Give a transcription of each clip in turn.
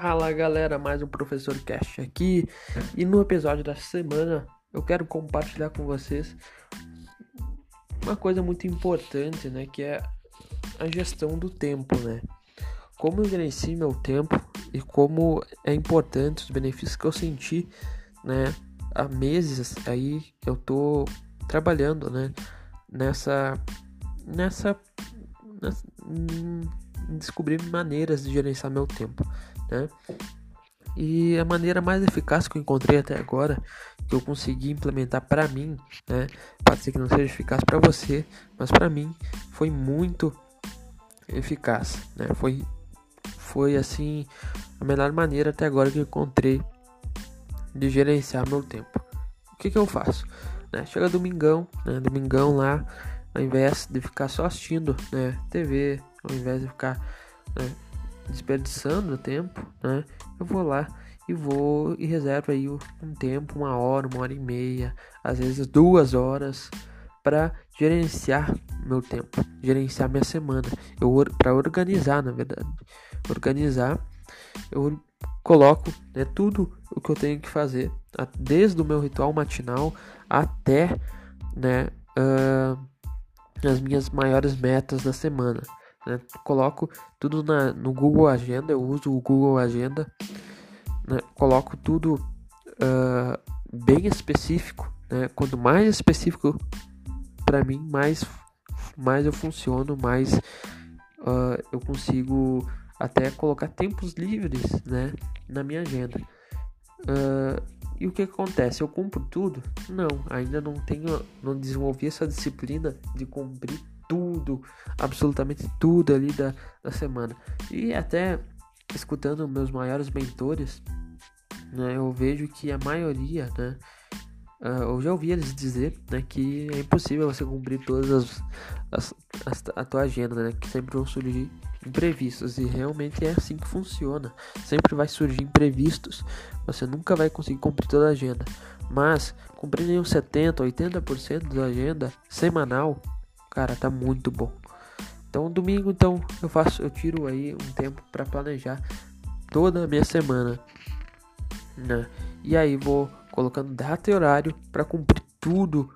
Fala galera, mais um Professor Cast aqui e no episódio da semana eu quero compartilhar com vocês uma coisa muito importante, né, que é a gestão do tempo, né? Como eu gerencio meu tempo e como é importante os benefícios que eu senti, né, há meses aí eu tô trabalhando, né, nessa nessa, nessa hum, descobrir maneiras de gerenciar meu tempo né? E a maneira mais eficaz que eu encontrei até agora, que eu consegui implementar para mim, né? Pode ser que não seja eficaz para você, mas para mim foi muito eficaz, né? Foi foi assim a melhor maneira até agora que eu encontrei de gerenciar meu tempo. O que que eu faço? Né? Chega domingão, né? Domingão lá, ao invés de ficar só assistindo, né? TV, ao invés de ficar né? desperdiçando tempo, né? Eu vou lá e vou e reservo aí um tempo, uma hora, uma hora e meia, às vezes duas horas para gerenciar meu tempo, gerenciar minha semana, eu para organizar, na verdade, organizar, eu coloco né, tudo o que eu tenho que fazer, desde o meu ritual matinal até né, uh, as minhas maiores metas da semana. Né? Coloco tudo na, no Google Agenda, eu uso o Google Agenda, né? coloco tudo uh, bem específico. Né? Quanto mais específico para mim, mais, mais eu funciono, mais uh, eu consigo até colocar tempos livres né? na minha agenda. Uh, e o que acontece? Eu cumpro tudo? Não, ainda não tenho, não desenvolvi essa disciplina de cumprir tudo, absolutamente tudo ali da, da semana. E até escutando meus maiores mentores, né, eu vejo que a maioria, né, uh, eu já ouvi eles dizer né, que é impossível você cumprir todas as, as, as a tua agenda, né, que sempre vão surgir imprevistos e realmente é assim que funciona. Sempre vai surgir imprevistos. Você nunca vai conseguir cumprir toda a agenda, mas cumprir uns 70, 80% da agenda semanal Cara, tá muito bom. Então, domingo, então, eu faço, eu tiro aí um tempo para planejar toda a minha semana, né? E aí vou colocando data e horário para cumprir tudo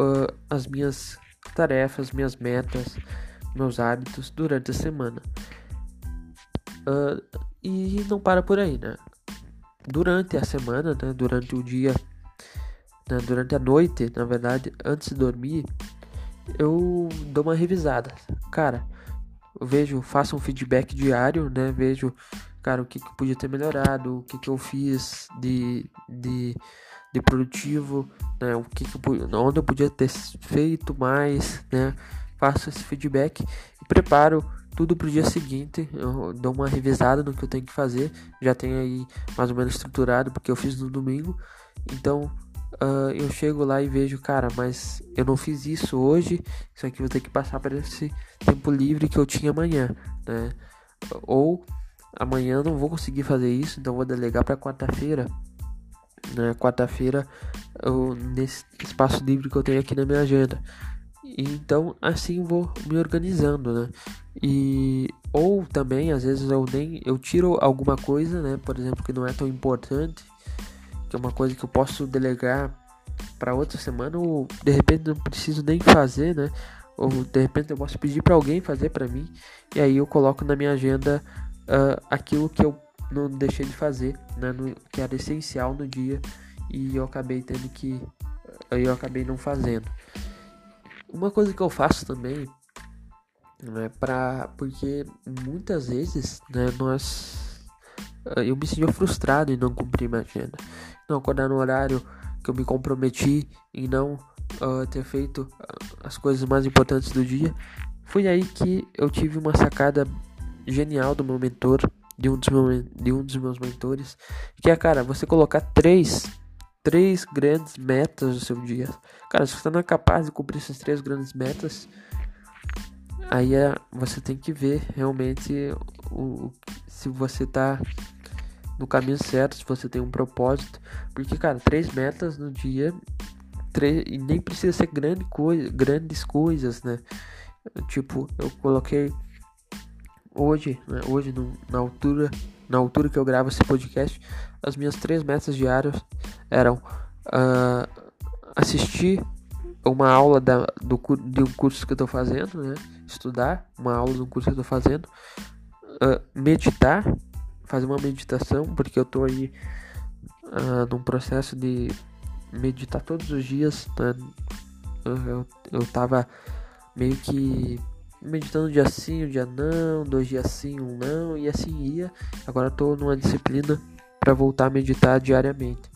uh, as minhas tarefas, minhas metas, meus hábitos durante a semana. Uh, e não para por aí, né? Durante a semana, né? Durante o dia, né? durante a noite, na verdade, antes de dormir, eu dou uma revisada. Cara, eu vejo, faço um feedback diário, né? Vejo, cara, o que, que podia ter melhorado, o que, que eu fiz de, de, de produtivo, né? O que, que onde eu podia ter feito mais, né? Faço esse feedback e preparo tudo pro dia seguinte. Eu dou uma revisada no que eu tenho que fazer. Já tenho aí mais ou menos estruturado, porque eu fiz no domingo. Então, uh, eu chego lá e vejo, cara, mas eu não fiz isso hoje, isso aqui vou ter que passar para esse tempo livre que eu tinha amanhã, né? Ou amanhã não vou conseguir fazer isso, então vou delegar para quarta-feira. Né? Quarta-feira, nesse espaço livre que eu tenho aqui na minha agenda. Então, assim vou me organizando, né? E ou também às vezes eu nem eu tiro alguma coisa, né? Por exemplo, que não é tão importante que é uma coisa que eu posso delegar para outra semana ou de repente não preciso nem fazer, né? Ou de repente eu posso pedir para alguém fazer para mim e aí eu coloco na minha agenda uh, aquilo que eu não deixei de fazer, né? No, que era essencial no dia e eu acabei tendo que eu acabei não fazendo. Uma coisa que eu faço também né, para porque muitas vezes, né, nós eu me sentia frustrado em não cumprir minha agenda não acordar no horário que eu me comprometi em não uh, ter feito as coisas mais importantes do dia. Foi aí que eu tive uma sacada genial do meu mentor, de um dos, meu, de um dos meus mentores, que é, cara, você colocar três, três grandes metas no seu dia. Cara, se você não é capaz de cumprir essas três grandes metas, aí é, você tem que ver realmente o, se você tá no caminho certo, se você tem um propósito. Porque, cara, três metas no dia, três, e nem precisa ser grande coisa, grandes coisas, né? Tipo, eu coloquei hoje, né, hoje no, na altura, na altura que eu gravo esse podcast, as minhas três metas diárias eram uh, assistir uma aula da, do, de um curso que eu estou fazendo, né? Estudar uma aula de um curso que eu estou fazendo, uh, meditar, fazer uma meditação, porque eu estou aí uh, num processo de meditar todos os dias. Né? Eu, eu tava meio que meditando um dia sim, um dia não, dois dias sim, um não, e assim ia. Agora estou numa disciplina para voltar a meditar diariamente.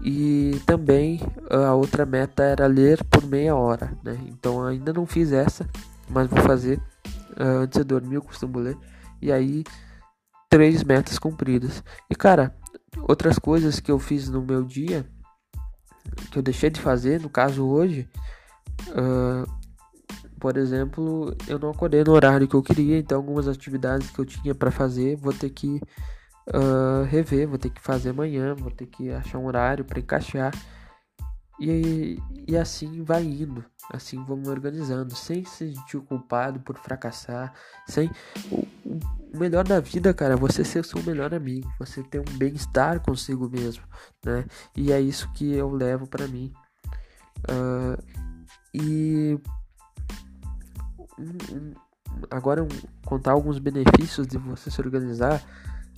E também a outra meta era ler por meia hora, né? Então ainda não fiz essa, mas vou fazer uh, antes de dormir, eu costumo ler. E aí, três metas cumpridas. E cara, outras coisas que eu fiz no meu dia, que eu deixei de fazer, no caso hoje, uh, por exemplo, eu não acordei no horário que eu queria, então algumas atividades que eu tinha para fazer vou ter que uh, rever, vou ter que fazer amanhã, vou ter que achar um horário para encaixar. E, e assim vai indo, assim me organizando, sem se sentir culpado por fracassar, sem. O melhor da vida, cara, é você ser o seu melhor amigo, você ter um bem-estar consigo mesmo, né? E é isso que eu levo para mim. Uh, e agora contar alguns benefícios de você se organizar,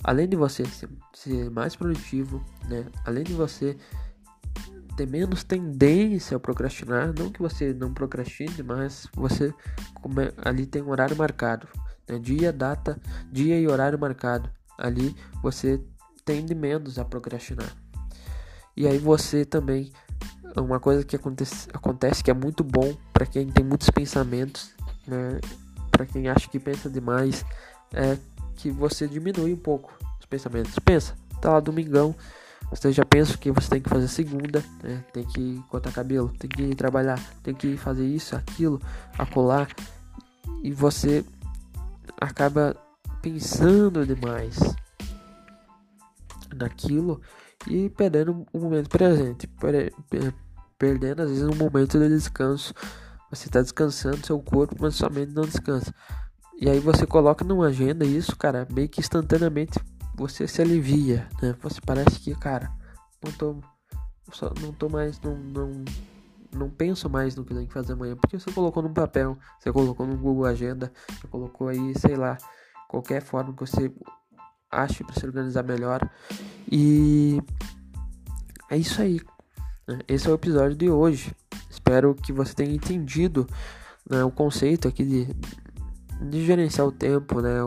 além de você ser, ser mais produtivo, né? Além de você ter menos tendência a procrastinar, não que você não procrastine, mas você ali tem um horário marcado, né? dia, data, dia e horário marcado. Ali você tende menos a procrastinar. E aí você também uma coisa que acontece, acontece que é muito bom para quem tem muitos pensamentos né? Para quem acha que pensa demais, é que você diminui um pouco os pensamentos. Pensa, tá lá domingão, você já pensa que você tem que fazer segunda, né? Tem que cortar cabelo, tem que trabalhar, tem que fazer isso, aquilo, acolar. E você acaba pensando demais naquilo e perdendo o momento presente, perdendo às vezes um momento de descanso você está descansando seu corpo, mas sua mente não descansa. E aí você coloca numa agenda isso, cara, meio que instantaneamente você se alivia, né? Você parece que, cara, não tô não tô mais não não não penso mais no que tem que fazer amanhã, porque você colocou num papel, você colocou no Google Agenda, você colocou aí, sei lá, qualquer forma que você ache para se organizar melhor. E é isso aí. Né? Esse é o episódio de hoje. Espero que você tenha entendido né, o conceito aqui de, de gerenciar o tempo, né?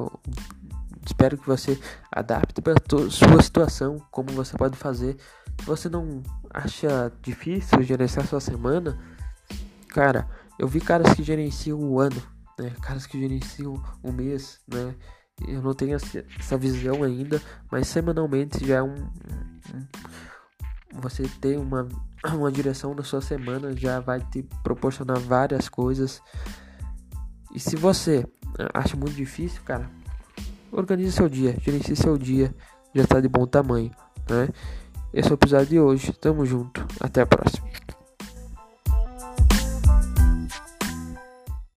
Espero que você adapte para sua situação, como você pode fazer. Se você não acha difícil gerenciar sua semana, cara, eu vi caras que gerenciam o ano, né? Caras que gerenciam o mês, né? Eu não tenho essa visão ainda, mas semanalmente já é um, você ter uma uma direção na sua semana já vai te proporcionar várias coisas. E se você acha muito difícil, cara, organize seu dia, gerencie seu dia, já está de bom tamanho, né? Esse é o episódio de hoje. Tamo junto. Até a próxima.